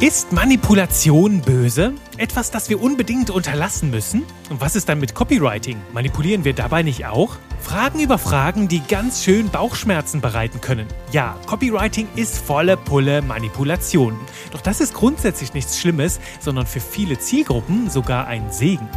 Ist Manipulation böse? Etwas, das wir unbedingt unterlassen müssen? Und was ist dann mit Copywriting? Manipulieren wir dabei nicht auch? Fragen über Fragen, die ganz schön Bauchschmerzen bereiten können. Ja, Copywriting ist volle Pulle Manipulation. Doch das ist grundsätzlich nichts Schlimmes, sondern für viele Zielgruppen sogar ein Segen.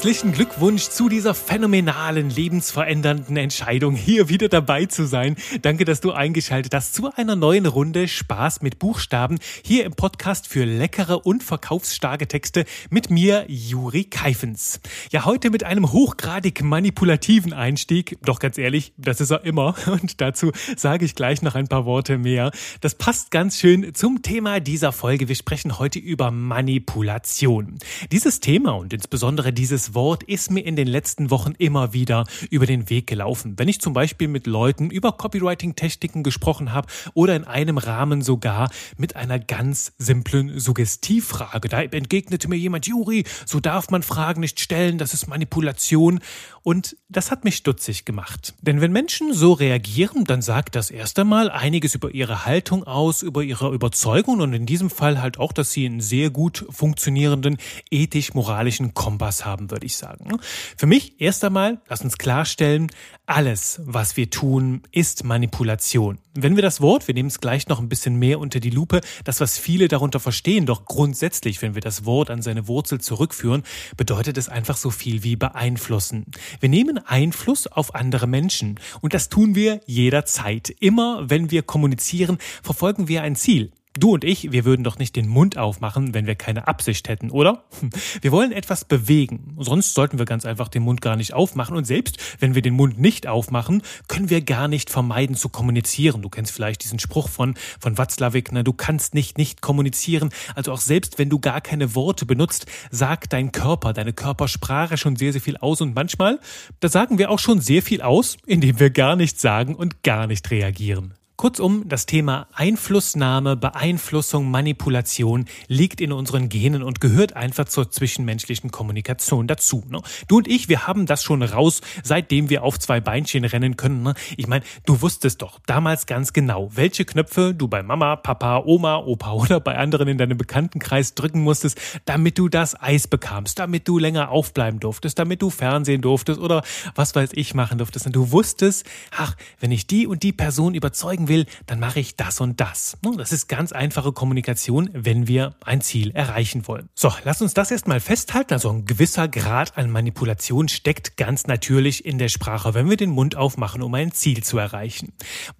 Herzlichen Glückwunsch zu dieser phänomenalen, lebensverändernden Entscheidung, hier wieder dabei zu sein. Danke, dass du eingeschaltet hast zu einer neuen Runde Spaß mit Buchstaben hier im Podcast für leckere und verkaufsstarke Texte mit mir, Juri Keifens. Ja, heute mit einem hochgradig manipulativen Einstieg. Doch ganz ehrlich, das ist er immer. Und dazu sage ich gleich noch ein paar Worte mehr. Das passt ganz schön zum Thema dieser Folge. Wir sprechen heute über Manipulation. Dieses Thema und insbesondere diese Wort ist mir in den letzten Wochen immer wieder über den Weg gelaufen. Wenn ich zum Beispiel mit Leuten über Copywriting-Techniken gesprochen habe oder in einem Rahmen sogar mit einer ganz simplen Suggestivfrage. Da entgegnete mir jemand, Juri, so darf man Fragen nicht stellen, das ist Manipulation. Und das hat mich stutzig gemacht. Denn wenn Menschen so reagieren, dann sagt das erst einmal einiges über ihre Haltung aus, über ihre Überzeugung und in diesem Fall halt auch, dass sie einen sehr gut funktionierenden ethisch-moralischen Kompass haben haben, würde ich sagen. Für mich erst einmal, lass uns klarstellen, alles, was wir tun, ist Manipulation. Wenn wir das Wort, wir nehmen es gleich noch ein bisschen mehr unter die Lupe, das, was viele darunter verstehen, doch grundsätzlich, wenn wir das Wort an seine Wurzel zurückführen, bedeutet es einfach so viel wie beeinflussen. Wir nehmen Einfluss auf andere Menschen und das tun wir jederzeit. Immer wenn wir kommunizieren, verfolgen wir ein Ziel. Du und ich, wir würden doch nicht den Mund aufmachen, wenn wir keine Absicht hätten, oder? Wir wollen etwas bewegen. Sonst sollten wir ganz einfach den Mund gar nicht aufmachen. Und selbst wenn wir den Mund nicht aufmachen, können wir gar nicht vermeiden zu kommunizieren. Du kennst vielleicht diesen Spruch von, von Watzlawick, ne? du kannst nicht nicht kommunizieren. Also auch selbst wenn du gar keine Worte benutzt, sagt dein Körper, deine Körpersprache schon sehr, sehr viel aus. Und manchmal, da sagen wir auch schon sehr viel aus, indem wir gar nichts sagen und gar nicht reagieren. Kurzum, das Thema Einflussnahme, Beeinflussung, Manipulation liegt in unseren Genen und gehört einfach zur zwischenmenschlichen Kommunikation dazu. Ne? Du und ich, wir haben das schon raus, seitdem wir auf zwei Beinchen rennen können. Ne? Ich meine, du wusstest doch damals ganz genau, welche Knöpfe du bei Mama, Papa, Oma, Opa oder bei anderen in deinem Bekanntenkreis drücken musstest, damit du das Eis bekamst, damit du länger aufbleiben durftest, damit du Fernsehen durftest oder was weiß ich machen durftest. Und du wusstest, ach, wenn ich die und die Person überzeugen will, dann mache ich das und das. Das ist ganz einfache Kommunikation, wenn wir ein Ziel erreichen wollen. So, lass uns das erstmal festhalten. Also ein gewisser Grad an Manipulation steckt ganz natürlich in der Sprache, wenn wir den Mund aufmachen, um ein Ziel zu erreichen.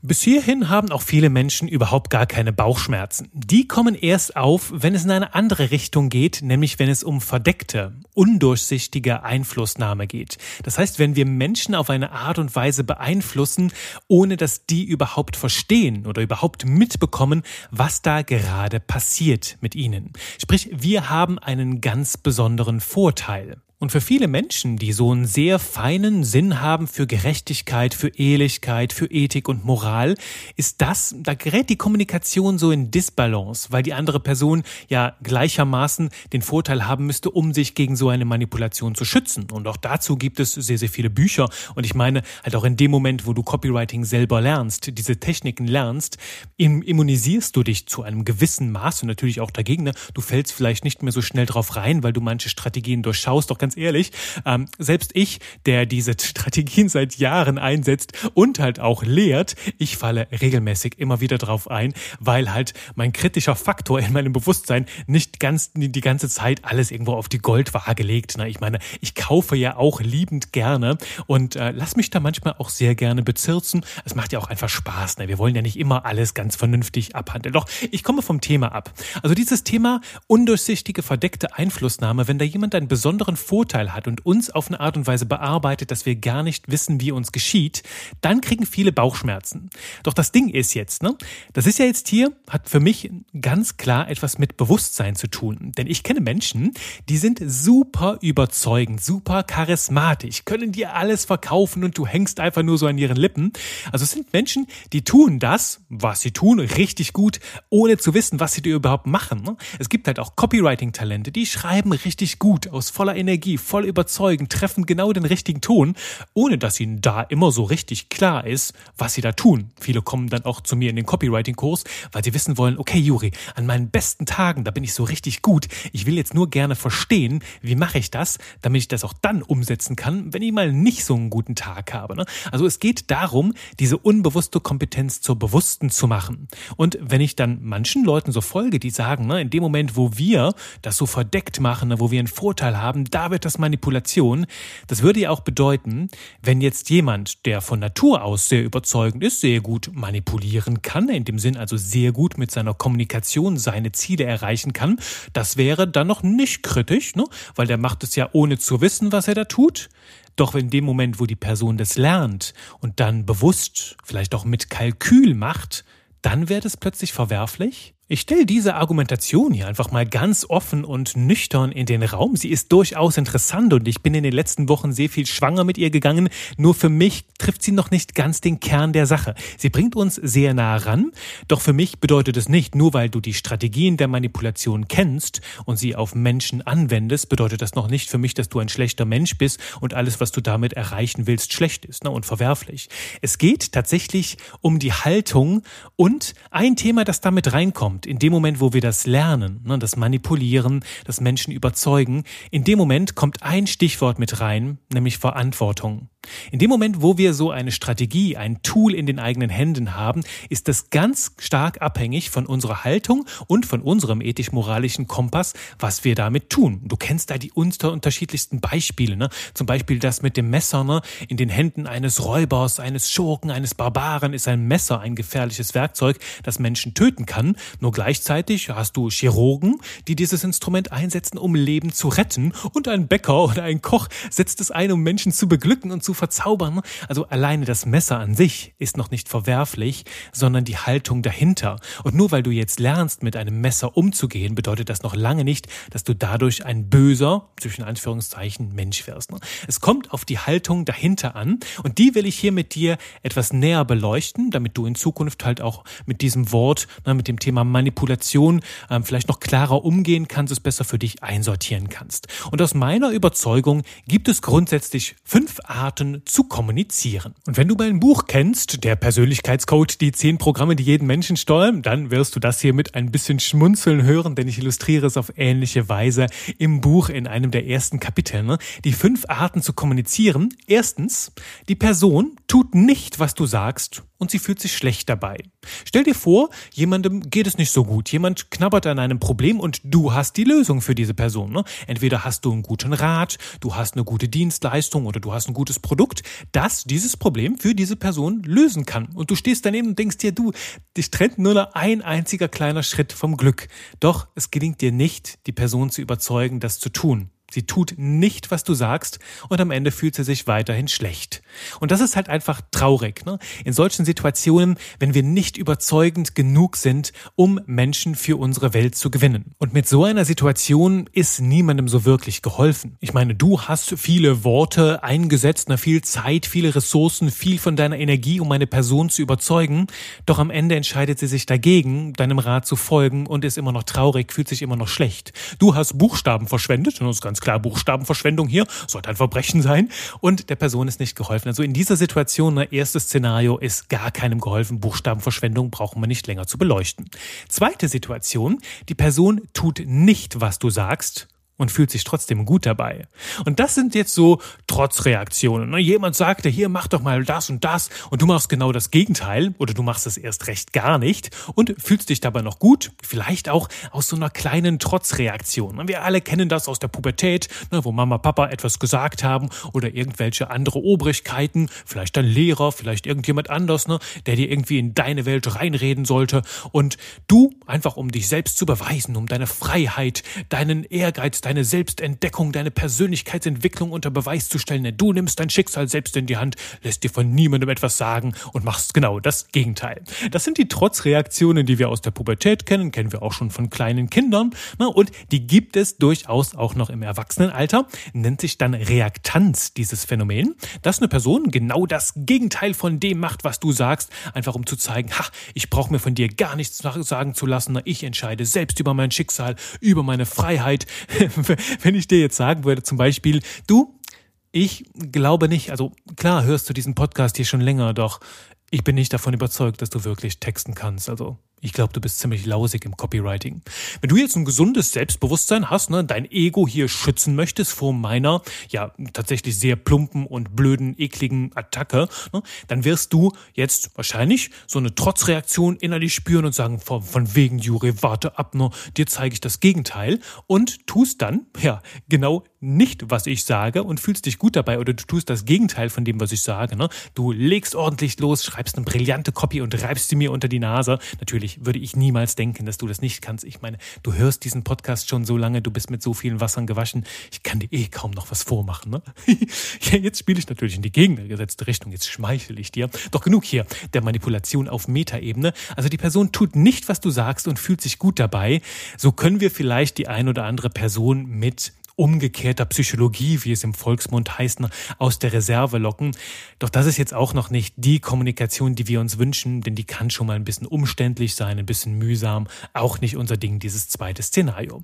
Bis hierhin haben auch viele Menschen überhaupt gar keine Bauchschmerzen. Die kommen erst auf, wenn es in eine andere Richtung geht, nämlich wenn es um verdeckte, undurchsichtige Einflussnahme geht. Das heißt, wenn wir Menschen auf eine Art und Weise beeinflussen, ohne dass die überhaupt verstehen, verstehen oder überhaupt mitbekommen, was da gerade passiert mit ihnen. Sprich, wir haben einen ganz besonderen Vorteil. Und für viele Menschen, die so einen sehr feinen Sinn haben für Gerechtigkeit, für Ehrlichkeit, für Ethik und Moral, ist das, da gerät die Kommunikation so in Disbalance, weil die andere Person ja gleichermaßen den Vorteil haben müsste, um sich gegen so eine Manipulation zu schützen. Und auch dazu gibt es sehr, sehr viele Bücher. Und ich meine, halt auch in dem Moment, wo du Copywriting selber lernst, diese Techniken lernst, immunisierst du dich zu einem gewissen Maß und natürlich auch dagegen. Ne? Du fällst vielleicht nicht mehr so schnell drauf rein, weil du manche Strategien durchschaust. Doch ganz ehrlich, ähm, selbst ich, der diese Strategien seit Jahren einsetzt und halt auch lehrt, ich falle regelmäßig immer wieder drauf ein, weil halt mein kritischer Faktor in meinem Bewusstsein nicht ganz die ganze Zeit alles irgendwo auf die Goldwaage legt. Na, ich meine, ich kaufe ja auch liebend gerne und äh, lass mich da manchmal auch sehr gerne bezirzen. Es macht ja auch einfach Spaß. Ne? Wir wollen ja nicht immer alles ganz vernünftig abhandeln. Doch ich komme vom Thema ab. Also dieses Thema undurchsichtige, verdeckte Einflussnahme, wenn da jemand einen besonderen Vor Vorteil hat und uns auf eine Art und Weise bearbeitet, dass wir gar nicht wissen, wie uns geschieht, dann kriegen viele Bauchschmerzen. Doch das Ding ist jetzt, ne? Das ist ja jetzt hier, hat für mich ganz klar etwas mit Bewusstsein zu tun. Denn ich kenne Menschen, die sind super überzeugend, super charismatisch, können dir alles verkaufen und du hängst einfach nur so an ihren Lippen. Also es sind Menschen, die tun das, was sie tun, richtig gut, ohne zu wissen, was sie dir überhaupt machen. Ne? Es gibt halt auch Copywriting-Talente, die schreiben richtig gut, aus voller Energie Strategie voll überzeugen, treffen genau den richtigen Ton, ohne dass ihnen da immer so richtig klar ist, was sie da tun. Viele kommen dann auch zu mir in den Copywriting-Kurs, weil sie wissen wollen, okay, Juri, an meinen besten Tagen, da bin ich so richtig gut. Ich will jetzt nur gerne verstehen, wie mache ich das, damit ich das auch dann umsetzen kann, wenn ich mal nicht so einen guten Tag habe. Ne? Also es geht darum, diese unbewusste Kompetenz zur bewussten zu machen. Und wenn ich dann manchen Leuten so folge, die sagen, ne, in dem Moment, wo wir das so verdeckt machen, ne, wo wir einen Vorteil haben, da wird das Manipulation. Das würde ja auch bedeuten, wenn jetzt jemand, der von Natur aus sehr überzeugend ist, sehr gut manipulieren kann, in dem Sinn also sehr gut mit seiner Kommunikation seine Ziele erreichen kann, das wäre dann noch nicht kritisch, ne? weil der macht es ja ohne zu wissen, was er da tut. Doch in dem Moment, wo die Person das lernt und dann bewusst, vielleicht auch mit Kalkül macht, dann wird es plötzlich verwerflich? Ich stelle diese Argumentation hier einfach mal ganz offen und nüchtern in den Raum. Sie ist durchaus interessant und ich bin in den letzten Wochen sehr viel schwanger mit ihr gegangen. Nur für mich trifft sie noch nicht ganz den Kern der Sache. Sie bringt uns sehr nah ran, doch für mich bedeutet es nicht, nur weil du die Strategien der Manipulation kennst und sie auf Menschen anwendest, bedeutet das noch nicht für mich, dass du ein schlechter Mensch bist und alles, was du damit erreichen willst, schlecht ist ne, und verwerflich. Es geht tatsächlich um die Haltung und ein Thema, das damit reinkommt kommt, in dem Moment, wo wir das lernen, ne, das Manipulieren, das Menschen überzeugen, in dem Moment kommt ein Stichwort mit rein, nämlich Verantwortung. In dem Moment, wo wir so eine Strategie, ein Tool in den eigenen Händen haben, ist das ganz stark abhängig von unserer Haltung und von unserem ethisch-moralischen Kompass, was wir damit tun. Du kennst da die unterschiedlichsten Beispiele, ne? Zum Beispiel das mit dem Messer, ne? In den Händen eines Räubers, eines Schurken, eines Barbaren ist ein Messer ein gefährliches Werkzeug, das Menschen töten kann. Nur gleichzeitig hast du Chirurgen, die dieses Instrument einsetzen, um Leben zu retten. Und ein Bäcker oder ein Koch setzt es ein, um Menschen zu beglücken und zu verzaubern. Also alleine das Messer an sich ist noch nicht verwerflich, sondern die Haltung dahinter. Und nur weil du jetzt lernst, mit einem Messer umzugehen, bedeutet das noch lange nicht, dass du dadurch ein böser, zwischen Anführungszeichen, Mensch wirst. Es kommt auf die Haltung dahinter an und die will ich hier mit dir etwas näher beleuchten, damit du in Zukunft halt auch mit diesem Wort, mit dem Thema Manipulation ähm, vielleicht noch klarer umgehen kannst, es besser für dich einsortieren kannst. Und aus meiner Überzeugung gibt es grundsätzlich fünf Arten, zu kommunizieren. Und wenn du mein Buch kennst, der Persönlichkeitscode, die zehn Programme, die jeden Menschen steuern, dann wirst du das hier mit ein bisschen Schmunzeln hören, denn ich illustriere es auf ähnliche Weise im Buch in einem der ersten Kapitel. Ne? Die fünf Arten zu kommunizieren. Erstens, die Person tut nicht, was du sagst und sie fühlt sich schlecht dabei. Stell dir vor, jemandem geht es nicht so gut. Jemand knabbert an einem Problem und du hast die Lösung für diese Person. Ne? Entweder hast du einen guten Rat, du hast eine gute Dienstleistung oder du hast ein gutes Produkt, das dieses Problem für diese Person lösen kann. Und du stehst daneben und denkst dir, du, dich trennt nur noch ein einziger kleiner Schritt vom Glück. Doch es gelingt dir nicht, die Person zu überzeugen, das zu tun. Sie tut nicht, was du sagst und am Ende fühlt sie sich weiterhin schlecht. Und das ist halt einfach traurig. Ne? In solchen Situationen, wenn wir nicht überzeugend genug sind, um Menschen für unsere Welt zu gewinnen. Und mit so einer Situation ist niemandem so wirklich geholfen. Ich meine, du hast viele Worte eingesetzt, na, viel Zeit, viele Ressourcen, viel von deiner Energie, um eine Person zu überzeugen. Doch am Ende entscheidet sie sich dagegen, deinem Rat zu folgen und ist immer noch traurig, fühlt sich immer noch schlecht. Du hast Buchstaben verschwendet, und das ist ganz klar Buchstabenverschwendung hier, sollte ein Verbrechen sein und der Person ist nicht geholfen. Also in dieser Situation, ne, erstes Szenario ist gar keinem geholfen, Buchstabenverschwendung brauchen wir nicht länger zu beleuchten. Zweite Situation, die Person tut nicht, was du sagst und fühlt sich trotzdem gut dabei. Und das sind jetzt so Trotzreaktionen. Ne? Jemand sagte, hier mach doch mal das und das und du machst genau das Gegenteil oder du machst es erst recht gar nicht und fühlst dich dabei noch gut, vielleicht auch aus so einer kleinen Trotzreaktion. Wir alle kennen das aus der Pubertät, ne, wo Mama, Papa etwas gesagt haben oder irgendwelche andere Obrigkeiten, vielleicht dein Lehrer, vielleicht irgendjemand anders, ne, der dir irgendwie in deine Welt reinreden sollte und du einfach um dich selbst zu beweisen, um deine Freiheit, deinen Ehrgeiz, deine Selbstentdeckung, deine Persönlichkeitsentwicklung unter Beweis zu stellen. du nimmst dein Schicksal selbst in die Hand, lässt dir von niemandem etwas sagen und machst genau das Gegenteil. Das sind die Trotzreaktionen, die wir aus der Pubertät kennen, kennen wir auch schon von kleinen Kindern. Und die gibt es durchaus auch noch im Erwachsenenalter. Nennt sich dann Reaktanz dieses Phänomen, dass eine Person genau das Gegenteil von dem macht, was du sagst, einfach um zu zeigen, ha, ich brauche mir von dir gar nichts sagen zu lassen. Ich entscheide selbst über mein Schicksal, über meine Freiheit. wenn ich dir jetzt sagen würde, zum Beispiel, du, ich glaube nicht, also klar hörst du diesen Podcast hier schon länger, doch ich bin nicht davon überzeugt, dass du wirklich texten kannst. Also ich glaube, du bist ziemlich lausig im Copywriting. Wenn du jetzt ein gesundes Selbstbewusstsein hast, ne, dein Ego hier schützen möchtest vor meiner, ja, tatsächlich sehr plumpen und blöden, ekligen Attacke, ne, dann wirst du jetzt wahrscheinlich so eine Trotzreaktion innerlich spüren und sagen, von, von wegen, Jure, warte ab, ne, dir zeige ich das Gegenteil und tust dann, ja, genau nicht, was ich sage und fühlst dich gut dabei oder du tust das Gegenteil von dem, was ich sage, ne. Du legst ordentlich los, schreibst eine brillante Copy und reibst sie mir unter die Nase. Natürlich natürlich würde ich niemals denken, dass du das nicht kannst. Ich meine, du hörst diesen Podcast schon so lange, du bist mit so vielen Wassern gewaschen. Ich kann dir eh kaum noch was vormachen. Ne? ja, jetzt spiele ich natürlich in die gegengesetzte Richtung. Jetzt schmeichel ich dir. Doch genug hier der Manipulation auf Metaebene. Also die Person tut nicht, was du sagst und fühlt sich gut dabei. So können wir vielleicht die ein oder andere Person mit umgekehrter Psychologie, wie es im Volksmund heißt, aus der Reserve locken. Doch das ist jetzt auch noch nicht die Kommunikation, die wir uns wünschen, denn die kann schon mal ein bisschen umständlich sein, ein bisschen mühsam. Auch nicht unser Ding, dieses zweite Szenario.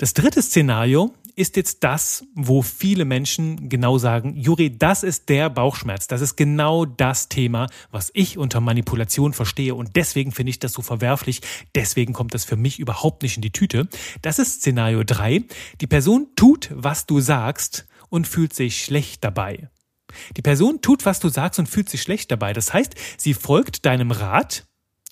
Das dritte Szenario ist jetzt das, wo viele Menschen genau sagen, Juri, das ist der Bauchschmerz, das ist genau das Thema, was ich unter Manipulation verstehe und deswegen finde ich das so verwerflich, deswegen kommt das für mich überhaupt nicht in die Tüte. Das ist Szenario 3. Die Person tut, was du sagst und fühlt sich schlecht dabei. Die Person tut, was du sagst und fühlt sich schlecht dabei. Das heißt, sie folgt deinem Rat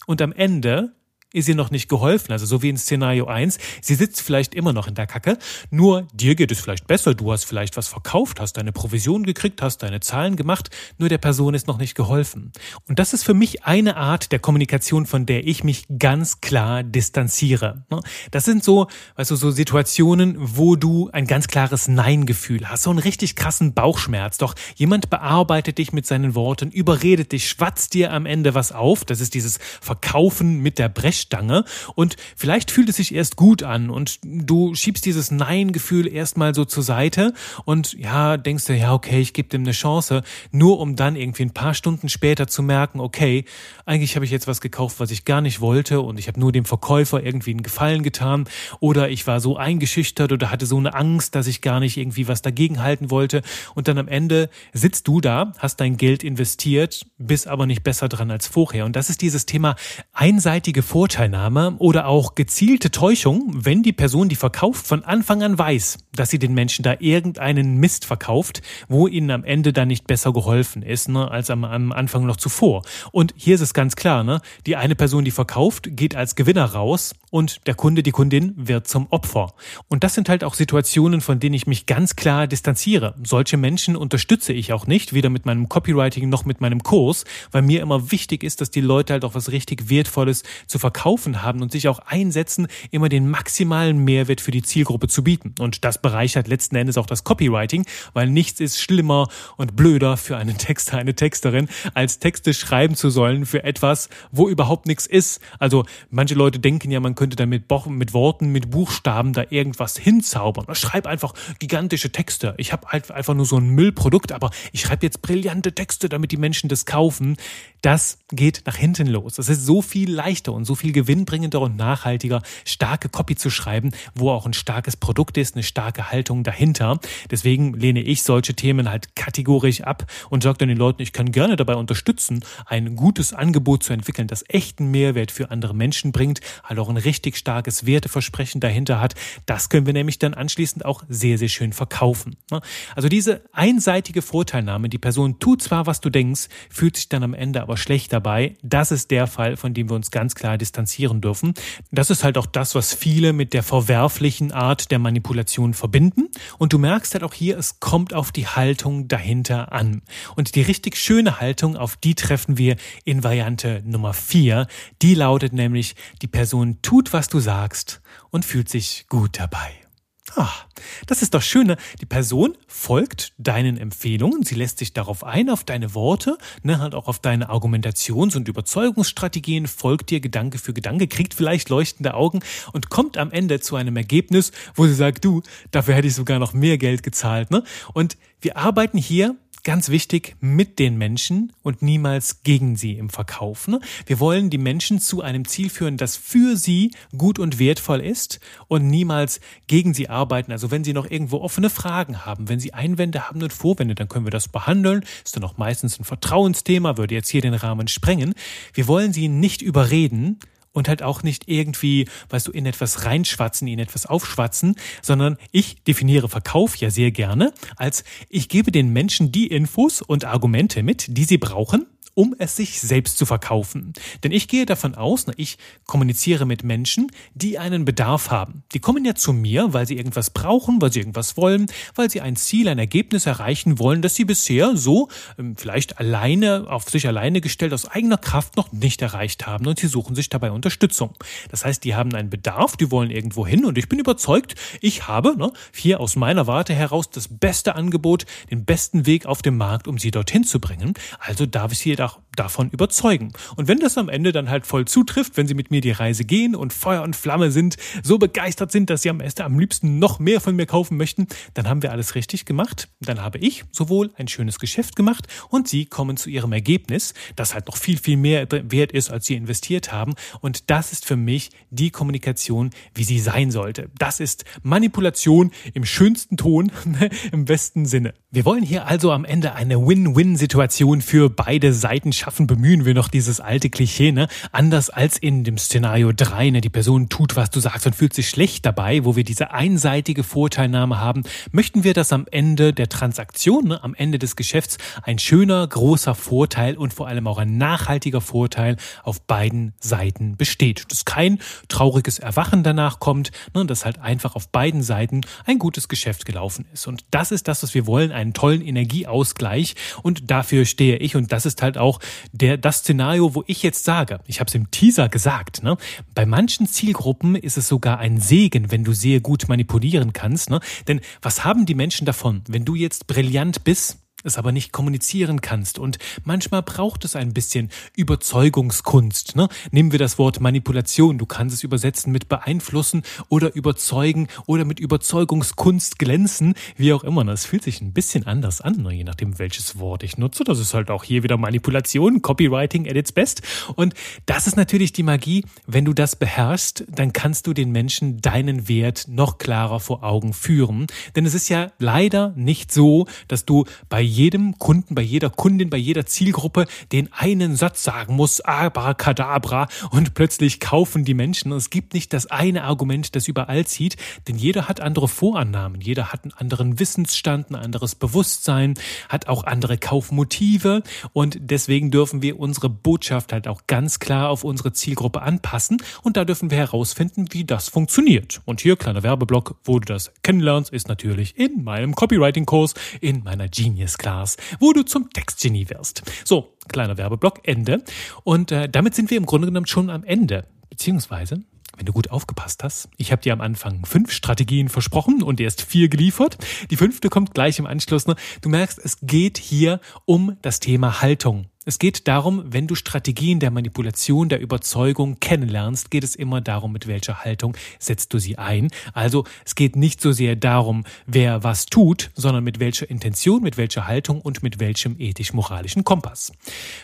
und am Ende ist ihr noch nicht geholfen. Also so wie in Szenario 1, sie sitzt vielleicht immer noch in der Kacke, nur dir geht es vielleicht besser, du hast vielleicht was verkauft, hast deine Provision gekriegt, hast deine Zahlen gemacht, nur der Person ist noch nicht geholfen. Und das ist für mich eine Art der Kommunikation, von der ich mich ganz klar distanziere. Das sind so, weißt du, so Situationen, wo du ein ganz klares Nein-Gefühl hast, so einen richtig krassen Bauchschmerz. Doch jemand bearbeitet dich mit seinen Worten, überredet dich, schwatzt dir am Ende was auf. Das ist dieses Verkaufen mit der Brech Brechstange und vielleicht fühlt es sich erst gut an und du schiebst dieses Nein-Gefühl erstmal so zur Seite und ja, denkst du, ja, okay, ich gebe dem eine Chance, nur um dann irgendwie ein paar Stunden später zu merken, okay, eigentlich habe ich jetzt was gekauft, was ich gar nicht wollte und ich habe nur dem Verkäufer irgendwie einen Gefallen getan oder ich war so eingeschüchtert oder hatte so eine Angst, dass ich gar nicht irgendwie was dagegen halten wollte. Und dann am Ende sitzt du da, hast dein Geld investiert, bist aber nicht besser dran als vorher. Und das ist dieses Thema einseitige Vorteile Vorteilnahme oder auch gezielte Täuschung, wenn die Person, die verkauft, von Anfang an weiß, dass sie den Menschen da irgendeinen Mist verkauft, wo ihnen am Ende dann nicht besser geholfen ist, ne, als am, am Anfang noch zuvor. Und hier ist es ganz klar, ne, die eine Person, die verkauft, geht als Gewinner raus und der Kunde, die Kundin wird zum Opfer. Und das sind halt auch Situationen, von denen ich mich ganz klar distanziere. Solche Menschen unterstütze ich auch nicht, weder mit meinem Copywriting noch mit meinem Kurs, weil mir immer wichtig ist, dass die Leute halt auch was richtig Wertvolles zu verkaufen verkaufen haben und sich auch einsetzen, immer den maximalen Mehrwert für die Zielgruppe zu bieten. Und das bereichert letzten Endes auch das Copywriting, weil nichts ist schlimmer und blöder für einen Texter, eine Texterin, als Texte schreiben zu sollen für etwas, wo überhaupt nichts ist. Also manche Leute denken ja, man könnte damit mit Worten, mit Buchstaben da irgendwas hinzaubern. Schreib einfach gigantische Texte. Ich habe halt einfach nur so ein Müllprodukt, aber ich schreibe jetzt brillante Texte, damit die Menschen das kaufen. Das geht nach hinten los. Das ist so viel leichter und so viel gewinnbringender und nachhaltiger, starke Copy zu schreiben, wo auch ein starkes Produkt ist, eine starke Haltung dahinter. Deswegen lehne ich solche Themen halt kategorisch ab und sage dann den Leuten, ich kann gerne dabei unterstützen, ein gutes Angebot zu entwickeln, das echten Mehrwert für andere Menschen bringt, halt auch ein richtig starkes Werteversprechen dahinter hat. Das können wir nämlich dann anschließend auch sehr, sehr schön verkaufen. Ne? Also diese einseitige Vorteilnahme, die Person tut zwar, was du denkst, fühlt sich dann am Ende aber schlecht dabei. Das ist der Fall, von dem wir uns ganz klar distanzieren dürfen. Das ist halt auch das, was viele mit der verwerflichen Art der Manipulation verbinden. Und du merkst halt auch hier, es kommt auf die Haltung dahinter an. Und die richtig schöne Haltung, auf die treffen wir in Variante Nummer vier. Die lautet nämlich, die Person tut, was du sagst und fühlt sich gut dabei. Ach, das ist doch schön. Ne? Die Person folgt deinen Empfehlungen, sie lässt sich darauf ein, auf deine Worte, ne, halt auch auf deine Argumentations- und Überzeugungsstrategien, folgt dir Gedanke für Gedanke, kriegt vielleicht leuchtende Augen und kommt am Ende zu einem Ergebnis, wo sie sagt, du, dafür hätte ich sogar noch mehr Geld gezahlt. Ne? Und wir arbeiten hier ganz wichtig, mit den Menschen und niemals gegen sie im Verkauf. Ne? Wir wollen die Menschen zu einem Ziel führen, das für sie gut und wertvoll ist und niemals gegen sie arbeiten. Also wenn sie noch irgendwo offene Fragen haben, wenn sie Einwände haben und Vorwände, dann können wir das behandeln. Ist dann auch meistens ein Vertrauensthema, würde jetzt hier den Rahmen sprengen. Wir wollen sie nicht überreden, und halt auch nicht irgendwie, weißt du, in etwas reinschwatzen, in etwas aufschwatzen, sondern ich definiere Verkauf ja sehr gerne als ich gebe den Menschen die Infos und Argumente mit, die sie brauchen, um es sich selbst zu verkaufen. Denn ich gehe davon aus, ich kommuniziere mit Menschen, die einen Bedarf haben. Die kommen ja zu mir, weil sie irgendwas brauchen, weil sie irgendwas wollen, weil sie ein Ziel, ein Ergebnis erreichen wollen, das sie bisher so ähm, vielleicht alleine, auf sich alleine gestellt, aus eigener Kraft noch nicht erreicht haben und sie suchen sich dabei Unterstützung. Das heißt, die haben einen Bedarf, die wollen irgendwo hin und ich bin überzeugt, ich habe ne, hier aus meiner Warte heraus das beste Angebot, den besten Weg auf dem Markt, um sie dorthin zu bringen. Also darf ich sie da auch davon überzeugen. Und wenn das am Ende dann halt voll zutrifft, wenn sie mit mir die Reise gehen und Feuer und Flamme sind, so begeistert sind, dass sie am Ende am liebsten noch mehr von mir kaufen möchten, dann haben wir alles richtig gemacht. Dann habe ich sowohl ein schönes Geschäft gemacht und sie kommen zu ihrem Ergebnis, das halt noch viel, viel mehr wert ist, als sie investiert haben. Und das ist für mich die Kommunikation, wie sie sein sollte. Das ist Manipulation im schönsten Ton, im besten Sinne. Wir wollen hier also am Ende eine Win-Win-Situation für beide Seiten schaffen, bemühen wir noch dieses alte Klischee, ne? Anders als in dem Szenario 3, ne? Die Person tut, was du sagst und fühlt sich schlecht dabei, wo wir diese einseitige Vorteilnahme haben, möchten wir, dass am Ende der Transaktion, ne? am Ende des Geschäfts ein schöner, großer Vorteil und vor allem auch ein nachhaltiger Vorteil auf beiden Seiten besteht. Dass kein trauriges Erwachen danach kommt, ne? dass halt einfach auf beiden Seiten ein gutes Geschäft gelaufen ist. Und das ist das, was wir wollen einen tollen Energieausgleich und dafür stehe ich und das ist halt auch der das Szenario, wo ich jetzt sage, ich habe es im Teaser gesagt, ne? Bei manchen Zielgruppen ist es sogar ein Segen, wenn du sehr gut manipulieren kannst, ne? Denn was haben die Menschen davon, wenn du jetzt brillant bist? Es aber nicht kommunizieren kannst. Und manchmal braucht es ein bisschen Überzeugungskunst. Ne? Nehmen wir das Wort Manipulation. Du kannst es übersetzen mit beeinflussen oder überzeugen oder mit Überzeugungskunst glänzen, wie auch immer. Das fühlt sich ein bisschen anders an, ne? je nachdem, welches Wort ich nutze. Das ist halt auch hier wieder Manipulation, Copywriting at its best. Und das ist natürlich die Magie. Wenn du das beherrschst, dann kannst du den Menschen deinen Wert noch klarer vor Augen führen. Denn es ist ja leider nicht so, dass du bei jedem Kunden, bei jeder Kundin, bei jeder Zielgruppe den einen Satz sagen muss, abracadabra, und plötzlich kaufen die Menschen. Es gibt nicht das eine Argument, das überall zieht, denn jeder hat andere Vorannahmen, jeder hat einen anderen Wissensstand, ein anderes Bewusstsein, hat auch andere Kaufmotive und deswegen dürfen wir unsere Botschaft halt auch ganz klar auf unsere Zielgruppe anpassen und da dürfen wir herausfinden, wie das funktioniert. Und hier kleiner Werbeblock, wo du das kennenlernst, ist natürlich in meinem Copywriting-Kurs, in meiner Genius Class, wo du zum Textgenie wirst. So, kleiner Werbeblock, Ende. Und äh, damit sind wir im Grunde genommen schon am Ende. Beziehungsweise, wenn du gut aufgepasst hast, ich habe dir am Anfang fünf Strategien versprochen und erst vier geliefert. Die fünfte kommt gleich im Anschluss. Ne? Du merkst, es geht hier um das Thema Haltung. Es geht darum, wenn du Strategien der Manipulation, der Überzeugung kennenlernst, geht es immer darum, mit welcher Haltung setzt du sie ein. Also es geht nicht so sehr darum, wer was tut, sondern mit welcher Intention, mit welcher Haltung und mit welchem ethisch-moralischen Kompass.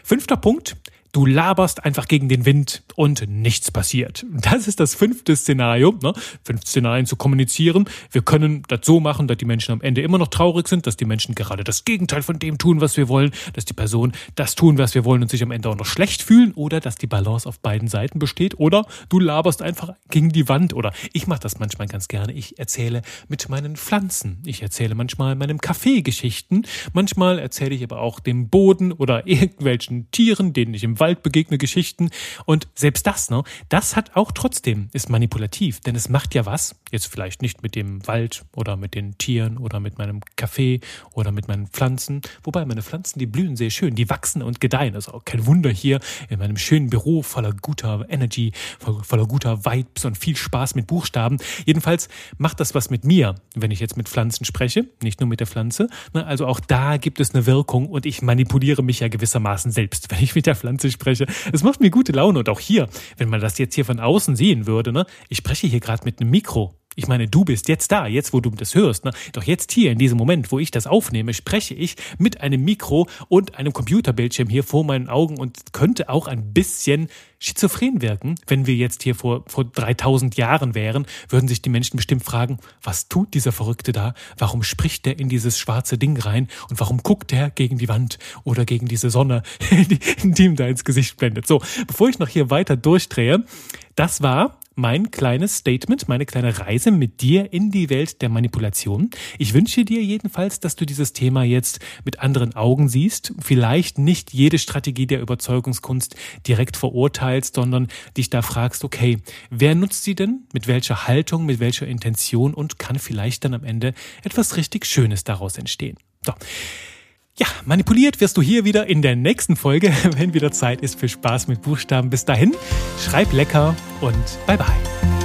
Fünfter Punkt, Du laberst einfach gegen den Wind und nichts passiert. Das ist das fünfte Szenario, ne? fünf Szenarien zu kommunizieren. Wir können das so machen, dass die Menschen am Ende immer noch traurig sind, dass die Menschen gerade das Gegenteil von dem tun, was wir wollen, dass die Person das tun, was wir wollen und sich am Ende auch noch schlecht fühlen oder dass die Balance auf beiden Seiten besteht oder du laberst einfach gegen die Wand oder ich mache das manchmal ganz gerne. Ich erzähle mit meinen Pflanzen. Ich erzähle manchmal meinem Kaffee Geschichten. Manchmal erzähle ich aber auch dem Boden oder irgendwelchen Tieren, denen ich im Wald begegne Geschichten. Und selbst das, ne, das hat auch trotzdem, ist manipulativ, denn es macht ja was, jetzt vielleicht nicht mit dem Wald oder mit den Tieren oder mit meinem Kaffee oder mit meinen Pflanzen, wobei meine Pflanzen, die blühen sehr schön, die wachsen und gedeihen. Ist auch kein Wunder hier in meinem schönen Büro voller guter Energy, voller guter Vibes und viel Spaß mit Buchstaben. Jedenfalls macht das was mit mir, wenn ich jetzt mit Pflanzen spreche, nicht nur mit der Pflanze. Ne, also auch da gibt es eine Wirkung und ich manipuliere mich ja gewissermaßen selbst, wenn ich mit der Pflanze spreche. Es macht mir gute Laune und auch hier, wenn man das jetzt hier von außen sehen würde, ne, ich spreche hier gerade mit einem Mikro. Ich meine, du bist jetzt da, jetzt wo du das hörst. Ne? Doch jetzt hier, in diesem Moment, wo ich das aufnehme, spreche ich mit einem Mikro und einem Computerbildschirm hier vor meinen Augen und könnte auch ein bisschen schizophren wirken. Wenn wir jetzt hier vor, vor 3000 Jahren wären, würden sich die Menschen bestimmt fragen, was tut dieser Verrückte da? Warum spricht der in dieses schwarze Ding rein? Und warum guckt der gegen die Wand oder gegen diese Sonne, die ihm da ins Gesicht blendet? So, bevor ich noch hier weiter durchdrehe, das war mein kleines Statement, meine kleine Reise mit dir in die Welt der Manipulation. Ich wünsche dir jedenfalls, dass du dieses Thema jetzt mit anderen Augen siehst, vielleicht nicht jede Strategie der Überzeugungskunst direkt verurteilst, sondern dich da fragst, okay, wer nutzt sie denn, mit welcher Haltung, mit welcher Intention und kann vielleicht dann am Ende etwas richtig Schönes daraus entstehen. So. Ja, manipuliert wirst du hier wieder in der nächsten Folge, wenn wieder Zeit ist für Spaß mit Buchstaben. Bis dahin, schreib lecker und bye bye.